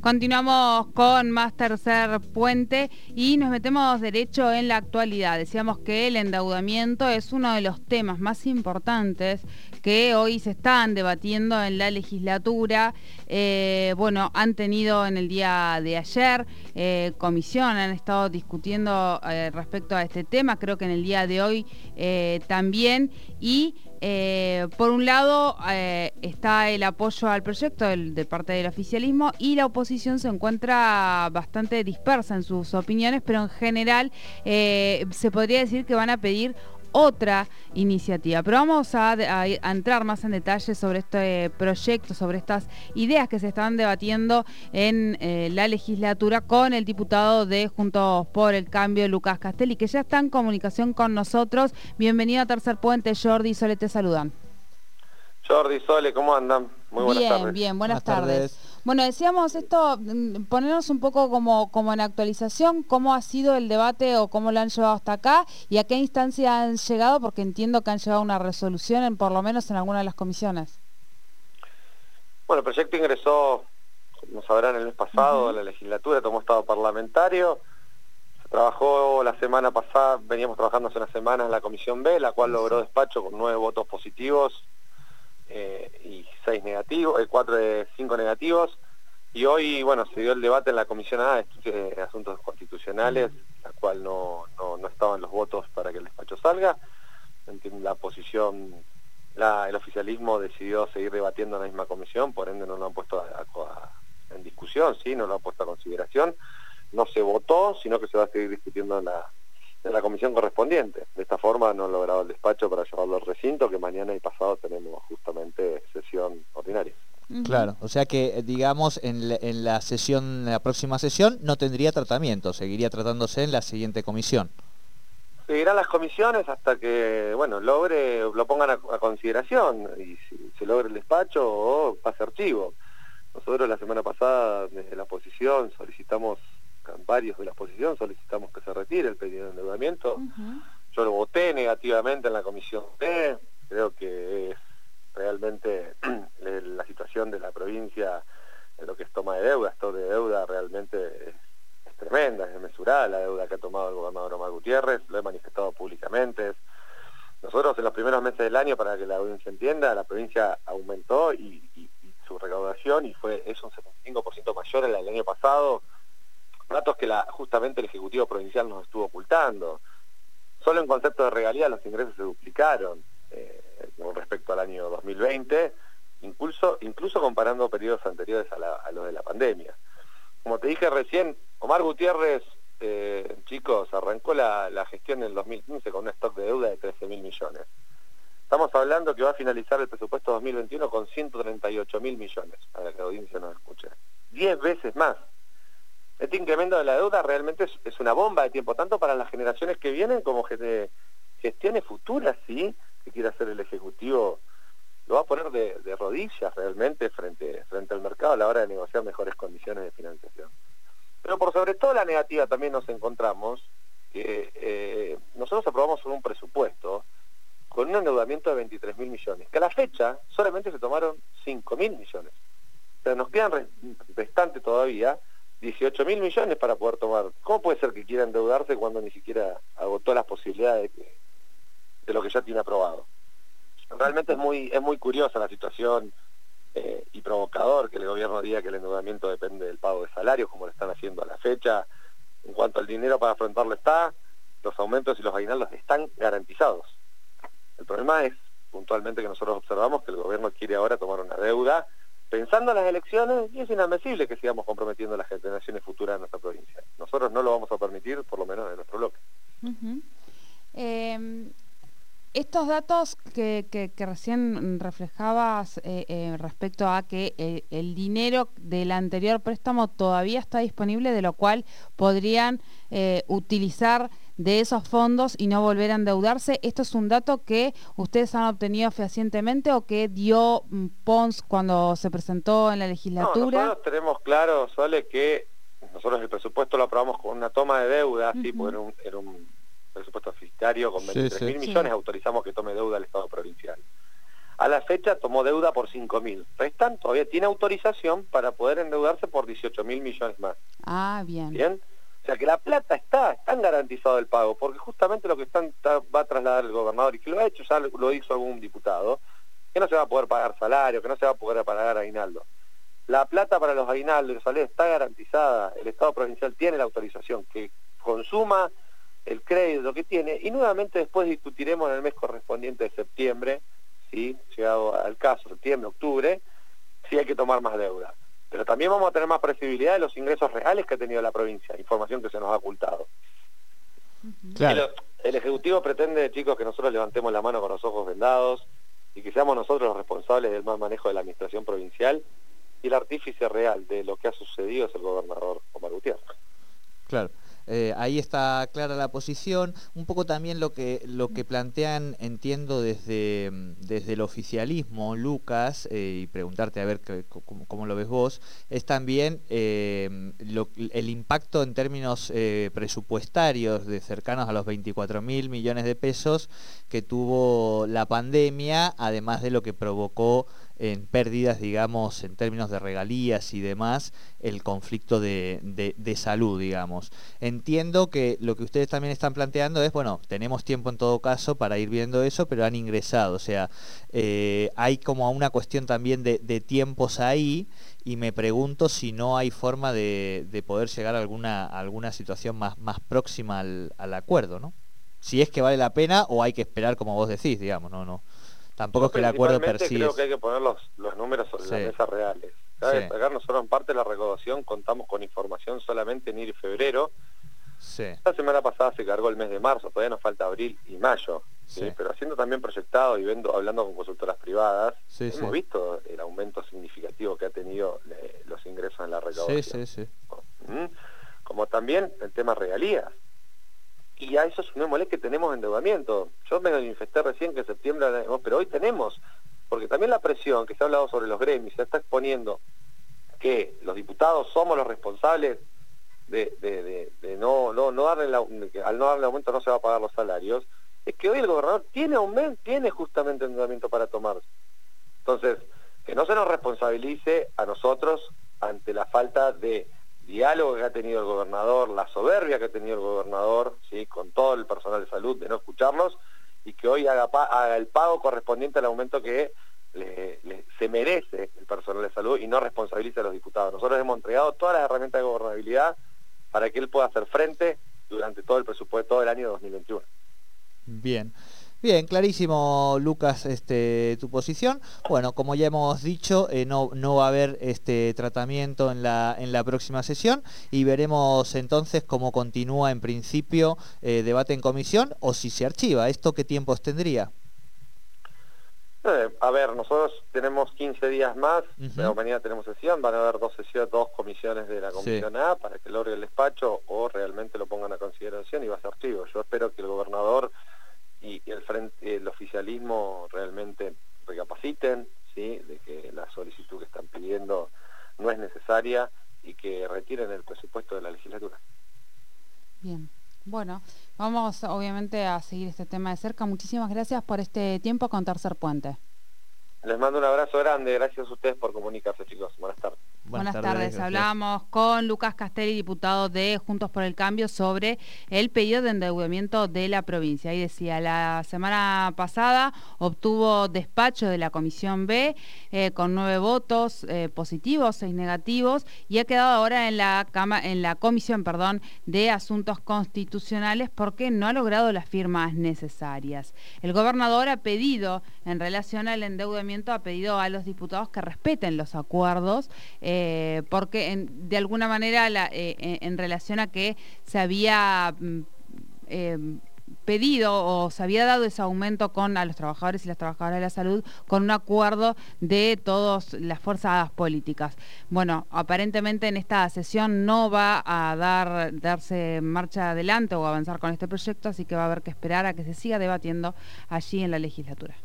Continuamos con más tercer puente y nos metemos derecho en la actualidad. Decíamos que el endeudamiento es uno de los temas más importantes que hoy se están debatiendo en la legislatura. Eh, bueno, han tenido en el día de ayer eh, comisión, han estado discutiendo eh, respecto a este tema, creo que en el día de hoy también. Y por un lado está el apoyo al proyecto de parte del oficialismo y la oposición se encuentra bastante dispersa en sus opiniones, pero en general se podría decir que van a pedir otra iniciativa. Pero vamos a, entrar más en detalle sobre este proyecto, sobre estas ideas que se están debatiendo en eh, la legislatura con el diputado de Juntos por el Cambio, Lucas Castelli, que ya está en comunicación con nosotros. Bienvenido a Tercer Puente, Jordi y Sole, te saludan. Jordi, Sole, ¿cómo andan? Muy buenas bien, tardes. Bien, buenas, tardes. Bueno, decíamos esto, mm, ponernos un poco como, como en actualización, cómo ha sido el debate o cómo lo han llevado hasta acá y a qué instancia han llegado, porque entiendo que han llegado a una resolución, en, por lo menos en alguna de las comisiones. Bueno, el proyecto ingresó, como sabrán, el mes pasado a la legislatura, tomó estado parlamentario. Se trabajó la semana pasada, veníamos trabajando hace una semana en la Comisión B, la cual logró despacho con nueve votos positivos eh, y seis negativos, eh, cuatro de cinco negativos. Y hoy, bueno, se dio el debate en la Comisión A de Asuntos Constitucionales, la cual no, no, estaban los votos para que el despacho salga. La posición, el oficialismo decidió seguir debatiendo en la misma comisión, por ende no lo han puesto en discusión, sí, no lo han puesto a consideración. No se votó, sino que se va a seguir discutiendo en la, de la comisión correspondiente. De esta forma no han logrado el despacho para llevarlo al recinto, que mañana y pasado tenemos justamente sesión ordinaria. Claro, o sea que eh, digamos en la, sesión, en la próxima sesión no tendría tratamiento, seguiría tratándose en la siguiente comisión. Seguirán las comisiones hasta que, bueno, logre, lo pongan a, consideración y si se logra el despacho o pase archivo. Nosotros la semana pasada desde la oposición solicitamos varios de la oposición solicitamos que se retire el pedido de endeudamiento. Yo lo voté negativamente en la comisión B, creo que es realmente la situación de la provincia en lo que es toma de deuda, esto de deuda realmente es, tremenda, es desmesurada la deuda que ha tomado el gobernador Omar Gutiérrez, lo he manifestado públicamente. Nosotros en los primeros meses del año, para que la audiencia entienda, la provincia aumentó y, su recaudación y fue es un 75% mayor en el año pasado, datos que la, justamente el Ejecutivo Provincial nos estuvo ocultando. Solo en concepto de regalía los ingresos se duplicaron eh, con respecto al año 2020, incluso, incluso comparando periodos anteriores a, los de la pandemia. Como te dije recién, Omar Gutiérrez, eh, chicos, arrancó la, gestión en el 2015 con un stock de deuda de 13 mil millones. Estamos hablando que va a finalizar el presupuesto 2021 con 138 mil millones, para que la audiencia nos escuche. Diez veces más este incremento de la deuda realmente es, una bomba de tiempo, tanto para las generaciones que vienen como gestiones futuras, ¿sí? Que quiere hacer el Ejecutivo, lo va a poner de, rodillas realmente frente, frente al mercado a la hora de negociar mejores condiciones de financiación. Pero por sobre todo la negativa también nos encontramos que eh, nosotros aprobamos un presupuesto con un endeudamiento de 23 mil millones, que a la fecha solamente se tomaron 5 mil millones. O sea, nos quedan restante todavía 18 mil millones para poder tomar. ¿Cómo puede ser que quiera endeudarse cuando ni siquiera agotó las posibilidades de, lo que ya tiene aprobado? Realmente es muy, es muy curiosa la situación eh, y provocador que el gobierno diga que el endeudamiento depende del pago de salarios, como lo están haciendo a la fecha. En cuanto al dinero para afrontarlo está, los aumentos y los aguinaldos están garantizados. El problema es puntualmente que nosotros observamos que el gobierno quiere ahora tomar una deuda pensando en las elecciones y es inadmisible que sigamos comprometiendo las generaciones futuras de nuestra provincia. Nosotros no lo vamos a permitir, por lo menos en nuestro bloque. Em, estos datos que, recién reflejabas eh, eh, respecto a que eh, el dinero del anterior préstamo todavía está disponible, de lo cual podrían utilizar de esos fondos y no volver a endeudarse. ¿Esto es un dato que ustedes han obtenido fehacientemente o que dio mm, Pons cuando se presentó en la legislatura? No, nosotros tenemos claro, Sole, que nosotros el presupuesto lo aprobamos con una toma de deuda, sí, porque era un, presupuesto fiscario con 23 mil millones, autorizamos que tome deuda al Estado provincial. a la fecha tomó deuda por 5 mil. Restan todavía tiene autorización para poder endeudarse por 18 mil millones más. Ah, bien. Bien. Que la plata está, están garantizado el pago, porque justamente lo que están, va a trasladar el gobernador, y que lo ha hecho, ya lo hizo algún diputado, que no se va a poder pagar salario, que no se va a poder pagar aguinaldo. La plata para los aguinaldos y los está garantizada, el Estado provincial tiene la autorización, que consuma el crédito que tiene, y nuevamente después discutiremos en el mes correspondiente de septiembre, ¿sí? llegado al caso, septiembre, octubre, si hay que tomar más deuda. Pero también vamos a tener más previsibilidad de los ingresos reales que ha tenido la provincia, información que se nos ha ocultado. el, Ejecutivo pretende, chicos, que nosotros levantemos la mano con los ojos vendados y que seamos nosotros los responsables del mal manejo de la administración provincial y el artífice real de lo que ha sucedido es el gobernador Omar Gutiérrez. Claro. Eh, ahí está clara la posición. Un poco también lo que, lo que plantean, entiendo, desde, desde el oficialismo, Lucas, eh, y preguntarte a ver cómo, lo ves vos, es también eh, el impacto en términos presupuestarios de cercanos a los 24 mil millones de pesos que tuvo la pandemia, además de lo que provocó en pérdidas, digamos, en términos de regalías y demás, el conflicto de, salud, digamos. Entiendo que lo que ustedes también están planteando es, bueno, tenemos tiempo en todo caso para ir viendo eso, pero han ingresado, o sea, eh, hay como una cuestión también de, tiempos ahí y me pregunto si no hay forma de, poder llegar a alguna, alguna situación más, más próxima al, al acuerdo, ¿no? Si es que vale la pena o hay que esperar como vos decís, digamos, no, no. Tampoco es que el acuerdo creo que hay que poner los, números sobre la mesa reales. Cabe destacar, nosotros en parte de la recaudación contamos con información solamente en ir y febrero. La semana pasada se cargó el mes de marzo, todavía nos falta abril y mayo. Pero haciendo también proyectado y viendo, hablando con consultoras privadas, hemos visto el aumento significativo que ha tenido eh, los ingresos en la recaudación. ¿Mm? Como también el tema regalías y a eso sumémosle que tenemos endeudamiento. Yo me manifesté recién que en septiembre, pero hoy tenemos, porque también la presión que se ha hablado sobre los gremios, se está exponiendo que los diputados somos los responsables de, no, no, no darle al no darle aumento no se va a pagar los salarios, es que hoy el gobernador tiene aumento, tiene justamente endeudamiento para tomar. Entonces, que no se nos responsabilice a nosotros ante la falta de diálogo que ha tenido el gobernador, la soberbia que ha tenido el gobernador, ¿sí? con todo el personal de salud, de no escucharlos, y que hoy haga, el pago correspondiente al aumento que se merece el personal de salud y no responsabilice a los diputados. Nosotros hemos entregado todas las herramientas de gobernabilidad para que él pueda hacer frente durante todo el presupuesto del año 2021. Bien. Bien, clarísimo, Lucas, este, tu posición. Bueno, como ya hemos dicho, eh, no, no va a haber este tratamiento en la, en la próxima sesión y veremos entonces cómo continúa en principio eh, debate en comisión o si se archiva. ¿Esto qué tiempos tendría? Eh, a ver, nosotros tenemos 15 días más, uh mañana tenemos sesión, van a haber dos sesiones, dos comisiones de la Comisión A para que logre el despacho o realmente lo pongan a consideración y va a ser archivo. Yo espero que el gobernador y, el, frente, el oficialismo realmente recapaciten, ¿sí? de que la solicitud que están pidiendo no es necesaria y que retiren el presupuesto de la legislatura. Bien. Bueno, vamos obviamente a seguir este tema de cerca. Muchísimas gracias por este tiempo con Tercer Puente. Les mando un abrazo grande, gracias a ustedes por comunicarse chicos. Buenas tardes. Buenas, tardes. Hablamos con Lucas Castelli, diputado de Juntos por el Cambio, sobre el pedido de endeudamiento de la provincia. Y decía, la semana pasada obtuvo despacho de la Comisión B eh, con nueve votos eh, positivos, seis negativos, y ha quedado ahora en la, cama, en la Comisión perdón, de Asuntos Constitucionales porque no ha logrado las firmas necesarias. El gobernador ha pedido, en relación al endeudamiento, ha pedido a los diputados que respeten los acuerdos. Eh, eh, porque de alguna manera eh, en, relación a que se había mm, eh, pedido o se había dado ese aumento con a los trabajadores y las trabajadoras de la salud con un acuerdo de todas las fuerzas políticas. Bueno, aparentemente en esta sesión no va a dar, darse marcha adelante o avanzar con este proyecto, así que va a haber que esperar a que se siga debatiendo allí en la legislatura.